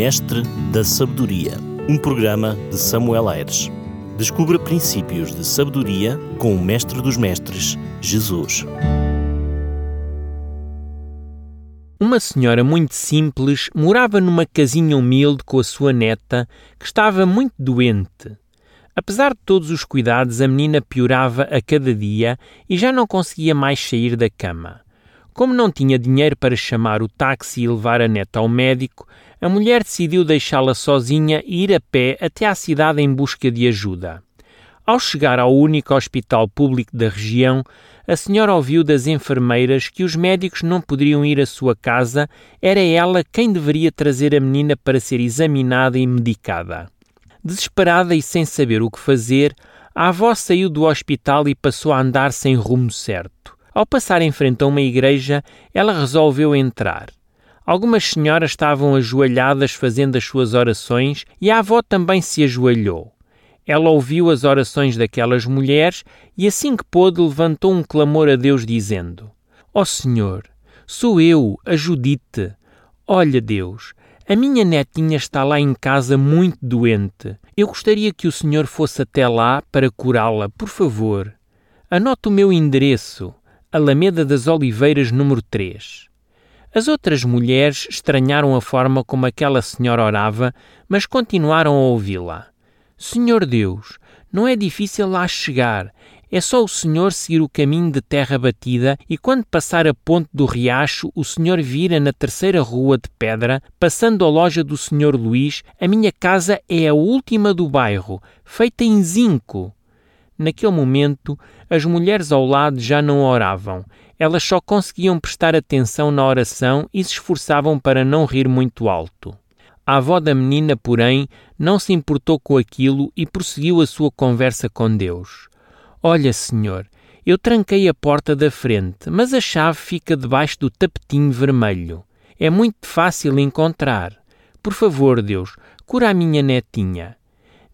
Mestre da Sabedoria, um programa de Samuel Aires. Descubra princípios de sabedoria com o Mestre dos Mestres, Jesus. Uma senhora muito simples morava numa casinha humilde com a sua neta, que estava muito doente. Apesar de todos os cuidados, a menina piorava a cada dia e já não conseguia mais sair da cama. Como não tinha dinheiro para chamar o táxi e levar a neta ao médico, a mulher decidiu deixá-la sozinha e ir a pé até à cidade em busca de ajuda. Ao chegar ao único hospital público da região, a senhora ouviu das enfermeiras que os médicos não poderiam ir à sua casa, era ela quem deveria trazer a menina para ser examinada e medicada. Desesperada e sem saber o que fazer, a avó saiu do hospital e passou a andar sem rumo certo. Ao passar em frente a uma igreja, ela resolveu entrar. Algumas senhoras estavam ajoelhadas fazendo as suas orações e a avó também se ajoelhou. Ela ouviu as orações daquelas mulheres e, assim que pôde, levantou um clamor a Deus, dizendo: Ó oh Senhor, sou eu, a Judite. Olha, Deus, a minha netinha está lá em casa muito doente. Eu gostaria que o Senhor fosse até lá para curá-la, por favor. Anote o meu endereço. Alameda das Oliveiras, número 3. As outras mulheres estranharam a forma como aquela senhora orava, mas continuaram a ouvi-la. Senhor Deus, não é difícil lá chegar. É só o Senhor seguir o caminho de terra batida e quando passar a ponte do riacho, o Senhor vira na terceira rua de pedra, passando a loja do Senhor Luís, a minha casa é a última do bairro, feita em zinco. Naquele momento, as mulheres ao lado já não oravam. Elas só conseguiam prestar atenção na oração e se esforçavam para não rir muito alto. A avó da menina, porém, não se importou com aquilo e prosseguiu a sua conversa com Deus. Olha, senhor, eu tranquei a porta da frente, mas a chave fica debaixo do tapetinho vermelho. É muito fácil encontrar. Por favor, Deus, cura a minha netinha.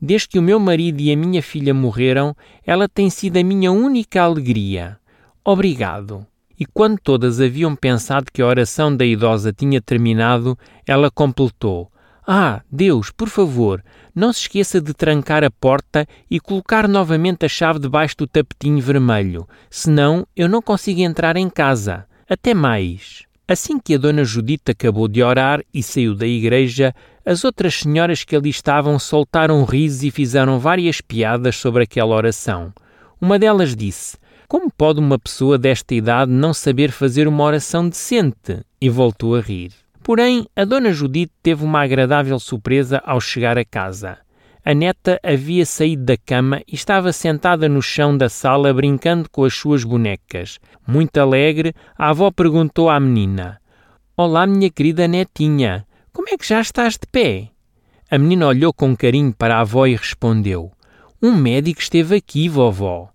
Desde que o meu marido e a minha filha morreram, ela tem sido a minha única alegria. Obrigado. E quando todas haviam pensado que a oração da idosa tinha terminado, ela completou: Ah, Deus, por favor, não se esqueça de trancar a porta e colocar novamente a chave debaixo do tapetinho vermelho, senão eu não consigo entrar em casa. Até mais. Assim que a dona Judita acabou de orar e saiu da igreja, as outras senhoras que ali estavam soltaram risos e fizeram várias piadas sobre aquela oração. Uma delas disse: Como pode uma pessoa desta idade não saber fazer uma oração decente? E voltou a rir. Porém, a dona Judite teve uma agradável surpresa ao chegar a casa. A neta havia saído da cama e estava sentada no chão da sala brincando com as suas bonecas. Muito alegre, a avó perguntou à menina: Olá, minha querida netinha, como é que já estás de pé? A menina olhou com carinho para a avó e respondeu: Um médico esteve aqui, vovó.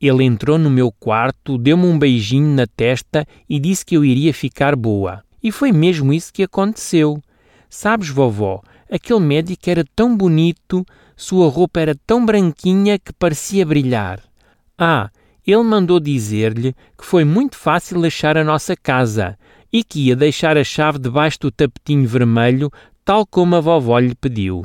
Ele entrou no meu quarto, deu-me um beijinho na testa e disse que eu iria ficar boa. E foi mesmo isso que aconteceu. Sabes, vovó, Aquele médico era tão bonito, sua roupa era tão branquinha que parecia brilhar. Ah, ele mandou dizer-lhe que foi muito fácil achar a nossa casa e que ia deixar a chave debaixo do tapetinho vermelho, tal como a vovó lhe pediu.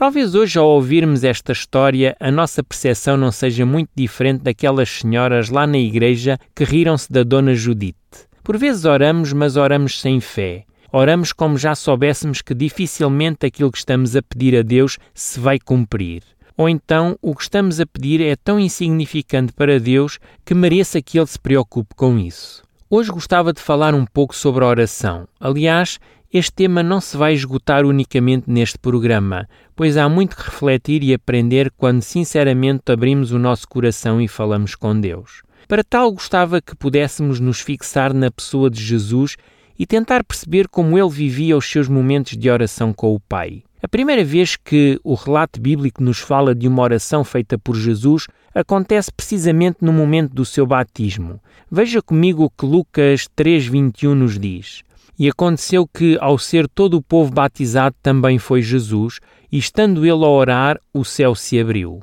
Talvez hoje, ao ouvirmos esta história, a nossa percepção não seja muito diferente daquelas senhoras lá na igreja que riram-se da Dona Judite. Por vezes oramos, mas oramos sem fé. Oramos como já soubéssemos que dificilmente aquilo que estamos a pedir a Deus se vai cumprir. Ou então o que estamos a pedir é tão insignificante para Deus que mereça que Ele se preocupe com isso. Hoje gostava de falar um pouco sobre a oração. Aliás, este tema não se vai esgotar unicamente neste programa, pois há muito que refletir e aprender quando sinceramente abrimos o nosso coração e falamos com Deus. Para tal, gostava que pudéssemos nos fixar na pessoa de Jesus e tentar perceber como ele vivia os seus momentos de oração com o Pai. A primeira vez que o relato bíblico nos fala de uma oração feita por Jesus acontece precisamente no momento do seu batismo. Veja comigo o que Lucas 3:21 nos diz. E aconteceu que, ao ser todo o povo batizado, também foi Jesus, e estando ele a orar, o céu se abriu.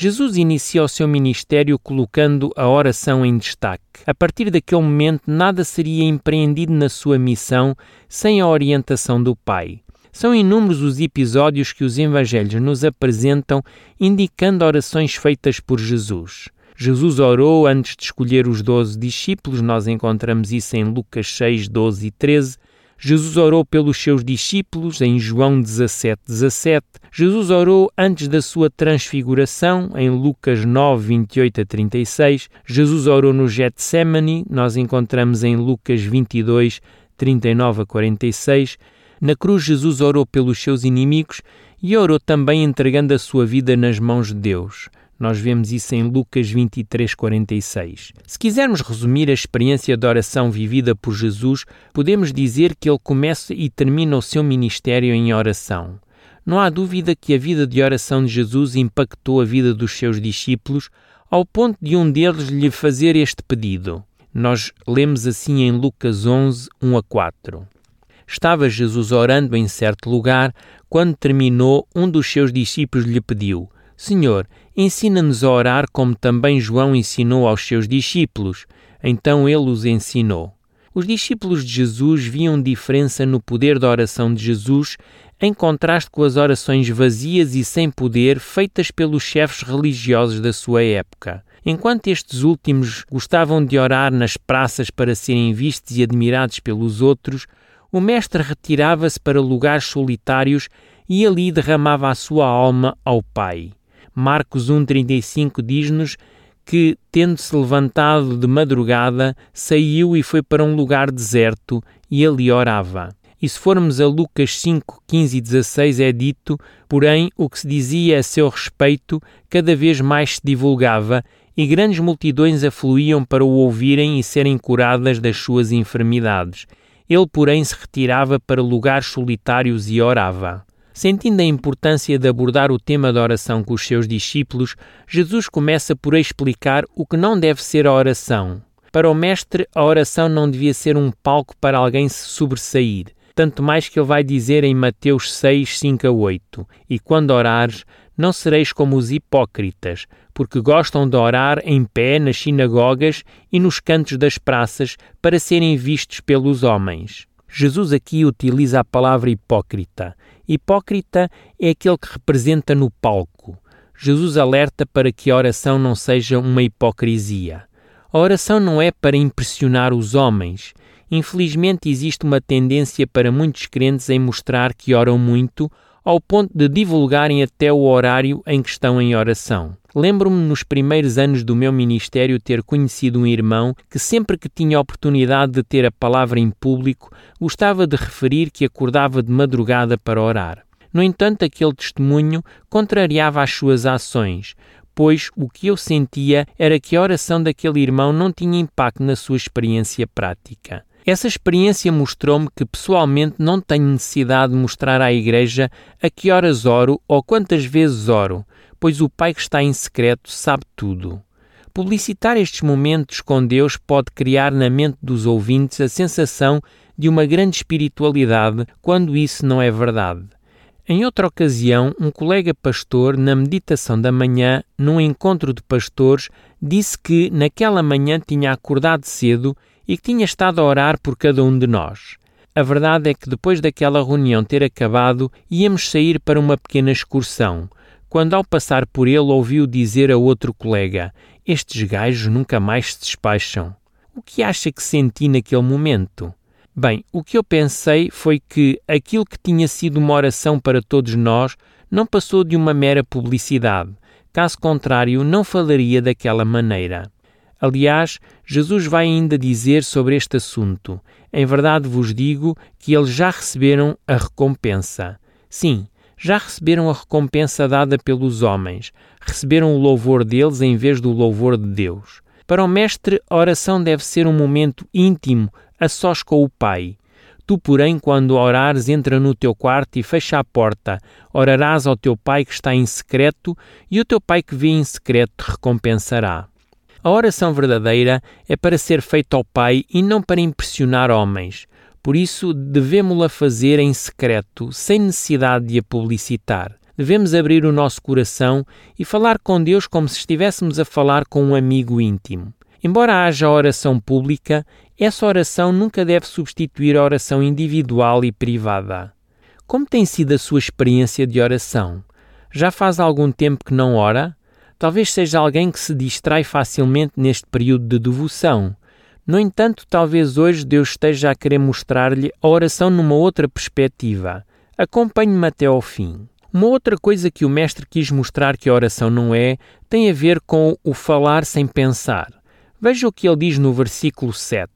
Jesus inicia o seu ministério colocando a oração em destaque. A partir daquele momento, nada seria empreendido na sua missão sem a orientação do Pai. São inúmeros os episódios que os evangelhos nos apresentam indicando orações feitas por Jesus. Jesus orou antes de escolher os doze discípulos, nós encontramos isso em Lucas 6, 12 e 13. Jesus orou pelos seus discípulos em João 17, 17. Jesus orou antes da sua transfiguração em Lucas 9, 28 a 36. Jesus orou no Getsemane, nós encontramos em Lucas 22, 39 a 46. Na cruz, Jesus orou pelos seus inimigos e orou também entregando a sua vida nas mãos de Deus. Nós vemos isso em Lucas 23, 46. Se quisermos resumir a experiência de oração vivida por Jesus, podemos dizer que ele começa e termina o seu ministério em oração. Não há dúvida que a vida de oração de Jesus impactou a vida dos seus discípulos ao ponto de um deles lhe fazer este pedido. Nós lemos assim em Lucas 11, 1 a 4. Estava Jesus orando em certo lugar, quando terminou, um dos seus discípulos lhe pediu: Senhor, ensina-nos a orar como também João ensinou aos seus discípulos. Então ele os ensinou. Os discípulos de Jesus viam diferença no poder da oração de Jesus, em contraste com as orações vazias e sem poder feitas pelos chefes religiosos da sua época. Enquanto estes últimos gostavam de orar nas praças para serem vistos e admirados pelos outros, o Mestre retirava-se para lugares solitários e ali derramava a sua alma ao Pai. Marcos 1,35 diz-nos que, tendo-se levantado de madrugada, saiu e foi para um lugar deserto e ali orava. E se formos a Lucas 5, 15 e 16, é dito, porém, o que se dizia a seu respeito cada vez mais se divulgava e grandes multidões afluíam para o ouvirem e serem curadas das suas enfermidades. Ele, porém, se retirava para lugares solitários e orava. Sentindo a importância de abordar o tema da oração com os seus discípulos, Jesus começa por explicar o que não deve ser a oração. Para o Mestre, a oração não devia ser um palco para alguém se sobressair, tanto mais que ele vai dizer em Mateus 6, 5 a 8: E quando orares, não sereis como os hipócritas, porque gostam de orar em pé nas sinagogas e nos cantos das praças para serem vistos pelos homens. Jesus aqui utiliza a palavra hipócrita. Hipócrita é aquele que representa no palco. Jesus alerta para que a oração não seja uma hipocrisia. A oração não é para impressionar os homens. Infelizmente, existe uma tendência para muitos crentes em mostrar que oram muito, ao ponto de divulgarem até o horário em que estão em oração. Lembro-me nos primeiros anos do meu ministério ter conhecido um irmão que, sempre que tinha oportunidade de ter a palavra em público, gostava de referir que acordava de madrugada para orar. No entanto, aquele testemunho contrariava as suas ações, pois o que eu sentia era que a oração daquele irmão não tinha impacto na sua experiência prática. Essa experiência mostrou-me que pessoalmente não tenho necessidade de mostrar à Igreja a que horas oro ou quantas vezes oro, pois o Pai que está em secreto sabe tudo. Publicitar estes momentos com Deus pode criar na mente dos ouvintes a sensação de uma grande espiritualidade, quando isso não é verdade. Em outra ocasião, um colega pastor, na meditação da manhã, num encontro de pastores, disse que naquela manhã tinha acordado cedo e que tinha estado a orar por cada um de nós. A verdade é que depois daquela reunião ter acabado, íamos sair para uma pequena excursão, quando ao passar por ele ouviu dizer a outro colega: Estes gajos nunca mais se despacham. O que acha que senti naquele momento? Bem, o que eu pensei foi que aquilo que tinha sido uma oração para todos nós não passou de uma mera publicidade. Caso contrário, não falaria daquela maneira. Aliás, Jesus vai ainda dizer sobre este assunto: Em verdade vos digo que eles já receberam a recompensa. Sim, já receberam a recompensa dada pelos homens, receberam o louvor deles em vez do louvor de Deus. Para o Mestre, a oração deve ser um momento íntimo, a sós com o Pai. Tu, porém, quando orares, entra no teu quarto e fecha a porta. Orarás ao teu Pai que está em secreto, e o teu Pai que vê em secreto te recompensará. A oração verdadeira é para ser feita ao Pai e não para impressionar homens. Por isso, devemos-la fazer em secreto, sem necessidade de a publicitar. Devemos abrir o nosso coração e falar com Deus como se estivéssemos a falar com um amigo íntimo. Embora haja oração pública, essa oração nunca deve substituir a oração individual e privada. Como tem sido a sua experiência de oração? Já faz algum tempo que não ora? Talvez seja alguém que se distrai facilmente neste período de devoção. No entanto, talvez hoje Deus esteja a querer mostrar-lhe a oração numa outra perspectiva. Acompanhe-me até ao fim. Uma outra coisa que o Mestre quis mostrar que a oração não é tem a ver com o falar sem pensar. Veja o que ele diz no versículo 7.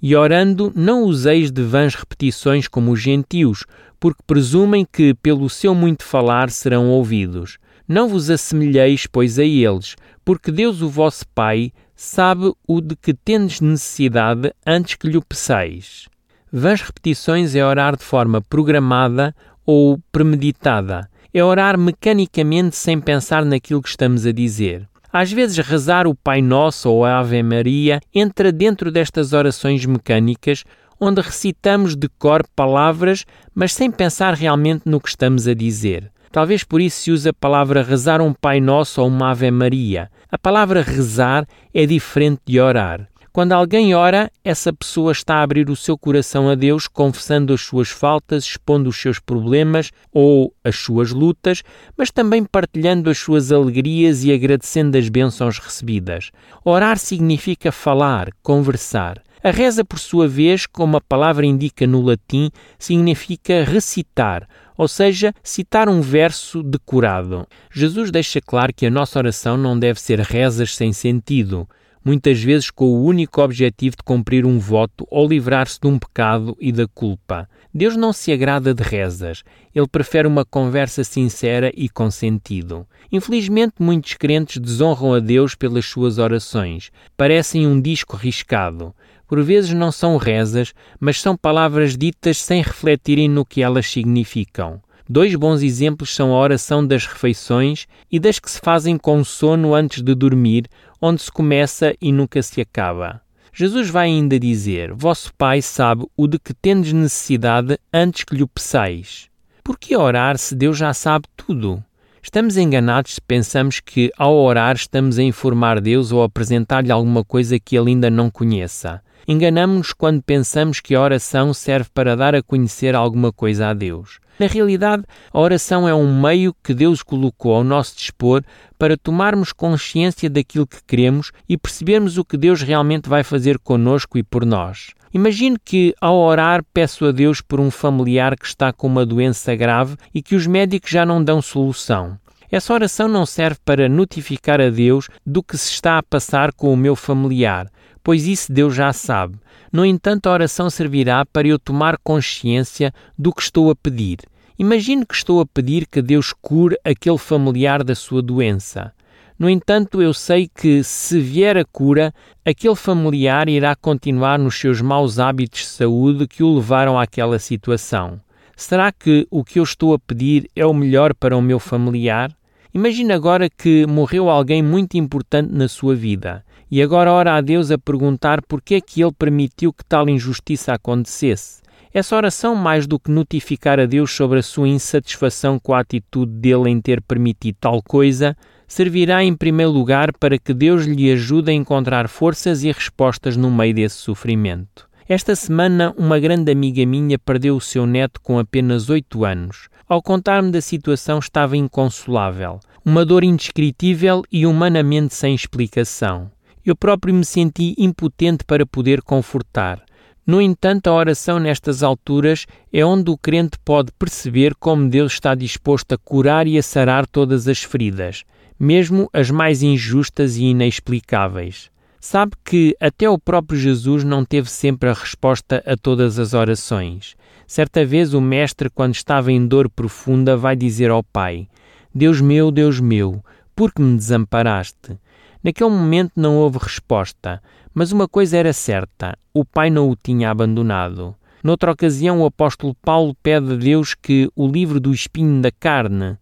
E orando, não useis de vãs repetições como os gentios, porque presumem que, pelo seu muito falar, serão ouvidos. Não vos assemelheis, pois, a eles, porque Deus, o vosso Pai, sabe o de que tendes necessidade antes que lhe peçais. Vãs repetições é orar de forma programada ou premeditada. É orar mecanicamente sem pensar naquilo que estamos a dizer. Às vezes, rezar o Pai Nosso ou a Ave Maria entra dentro destas orações mecânicas, onde recitamos de cor palavras, mas sem pensar realmente no que estamos a dizer. Talvez por isso se use a palavra rezar um Pai Nosso ou uma Ave Maria. A palavra rezar é diferente de orar. Quando alguém ora, essa pessoa está a abrir o seu coração a Deus, confessando as suas faltas, expondo os seus problemas ou as suas lutas, mas também partilhando as suas alegrias e agradecendo as bênçãos recebidas. Orar significa falar, conversar. A reza, por sua vez, como a palavra indica no latim, significa recitar, ou seja, citar um verso decorado. Jesus deixa claro que a nossa oração não deve ser rezas sem sentido muitas vezes com o único objetivo de cumprir um voto ou livrar-se de um pecado e da culpa. Deus não se agrada de rezas, ele prefere uma conversa sincera e com sentido. Infelizmente, muitos crentes desonram a Deus pelas suas orações, parecem um disco riscado. Por vezes não são rezas, mas são palavras ditas sem refletirem no que elas significam. Dois bons exemplos são a oração das refeições e das que se fazem com sono antes de dormir, onde se começa e nunca se acaba. Jesus vai ainda dizer: Vosso Pai sabe o de que tendes necessidade antes que lhe o peçais. Por que orar se Deus já sabe tudo? Estamos enganados se pensamos que, ao orar, estamos a informar Deus ou a apresentar-lhe alguma coisa que ele ainda não conheça. Enganamos-nos quando pensamos que a oração serve para dar a conhecer alguma coisa a Deus. Na realidade, a oração é um meio que Deus colocou ao nosso dispor para tomarmos consciência daquilo que queremos e percebermos o que Deus realmente vai fazer conosco e por nós. Imagine que, ao orar, peço a Deus por um familiar que está com uma doença grave e que os médicos já não dão solução. Essa oração não serve para notificar a Deus do que se está a passar com o meu familiar, pois isso Deus já sabe. No entanto, a oração servirá para eu tomar consciência do que estou a pedir. Imagine que estou a pedir que Deus cure aquele familiar da sua doença. No entanto, eu sei que, se vier a cura, aquele familiar irá continuar nos seus maus hábitos de saúde que o levaram àquela situação. Será que o que eu estou a pedir é o melhor para o meu familiar? Imagine agora que morreu alguém muito importante na sua vida e agora ora a Deus a perguntar por que é que ele permitiu que tal injustiça acontecesse. Essa oração, mais do que notificar a Deus sobre a sua insatisfação com a atitude dele em ter permitido tal coisa, servirá em primeiro lugar para que Deus lhe ajude a encontrar forças e respostas no meio desse sofrimento. Esta semana, uma grande amiga minha perdeu o seu neto com apenas oito anos. Ao contar-me da situação, estava inconsolável. Uma dor indescritível e humanamente sem explicação. Eu próprio me senti impotente para poder confortar. No entanto, a oração nestas alturas é onde o crente pode perceber como Deus está disposto a curar e a sarar todas as feridas, mesmo as mais injustas e inexplicáveis. Sabe que até o próprio Jesus não teve sempre a resposta a todas as orações. Certa vez o Mestre, quando estava em dor profunda, vai dizer ao Pai: Deus meu, Deus meu, por que me desamparaste? Naquele momento não houve resposta, mas uma coisa era certa: o pai não o tinha abandonado. Noutra ocasião, o apóstolo Paulo pede a Deus que o livre do espinho da carne.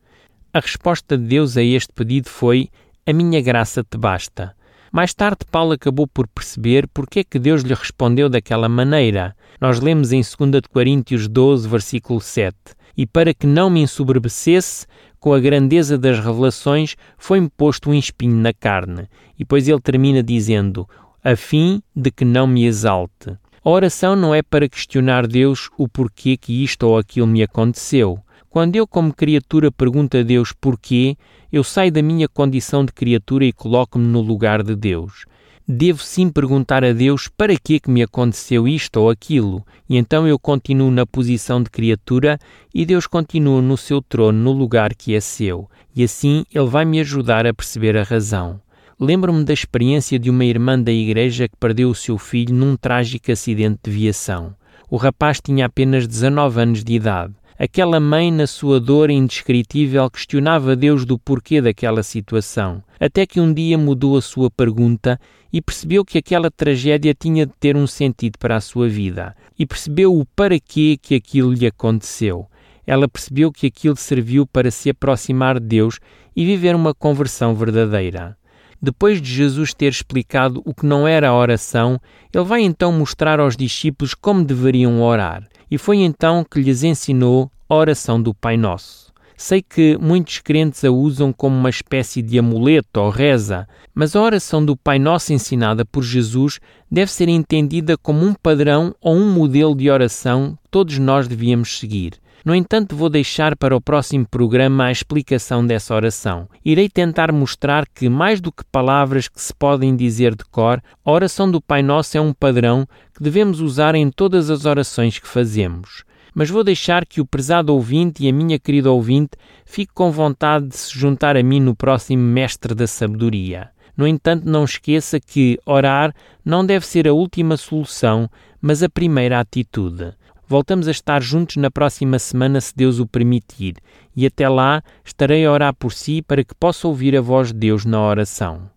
A resposta de Deus a este pedido foi: A minha graça te basta. Mais tarde, Paulo acabou por perceber porque é que Deus lhe respondeu daquela maneira. Nós lemos em 2 Coríntios 12, versículo 7: E para que não me ensoberbecesse, com a grandeza das revelações, foi-me posto um espinho na carne. E depois ele termina dizendo: a fim de que não me exalte. A oração não é para questionar Deus o porquê que isto ou aquilo me aconteceu. Quando eu, como criatura, pergunto a Deus porquê, eu saio da minha condição de criatura e coloco-me no lugar de Deus. Devo sim perguntar a Deus para que que me aconteceu isto ou aquilo, e então eu continuo na posição de criatura e Deus continua no seu trono no lugar que é seu, e assim ele vai me ajudar a perceber a razão. Lembro-me da experiência de uma irmã da igreja que perdeu o seu filho num trágico acidente de viação. O rapaz tinha apenas 19 anos de idade. Aquela mãe, na sua dor indescritível, questionava Deus do porquê daquela situação, até que um dia mudou a sua pergunta e percebeu que aquela tragédia tinha de ter um sentido para a sua vida, e percebeu o para quê que aquilo lhe aconteceu. Ela percebeu que aquilo serviu para se aproximar de Deus e viver uma conversão verdadeira. Depois de Jesus ter explicado o que não era a oração, ele vai então mostrar aos discípulos como deveriam orar e foi então que lhes ensinou a oração do Pai Nosso. Sei que muitos crentes a usam como uma espécie de amuleto ou reza, mas a oração do Pai Nosso ensinada por Jesus deve ser entendida como um padrão ou um modelo de oração que todos nós devíamos seguir. No entanto, vou deixar para o próximo programa a explicação dessa oração. Irei tentar mostrar que, mais do que palavras que se podem dizer de cor, a oração do Pai Nosso é um padrão que devemos usar em todas as orações que fazemos. Mas vou deixar que o prezado ouvinte e a minha querida ouvinte fique com vontade de se juntar a mim no próximo Mestre da Sabedoria. No entanto, não esqueça que orar não deve ser a última solução, mas a primeira atitude. Voltamos a estar juntos na próxima semana, se Deus o permitir, e até lá estarei a orar por si para que possa ouvir a voz de Deus na oração.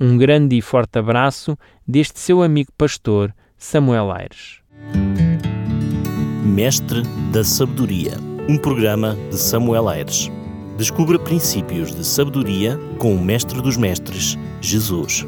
Um grande e forte abraço deste seu amigo pastor, Samuel Aires. Mestre da Sabedoria, um programa de Samuel Aires. Descubra princípios de sabedoria com o Mestre dos Mestres, Jesus.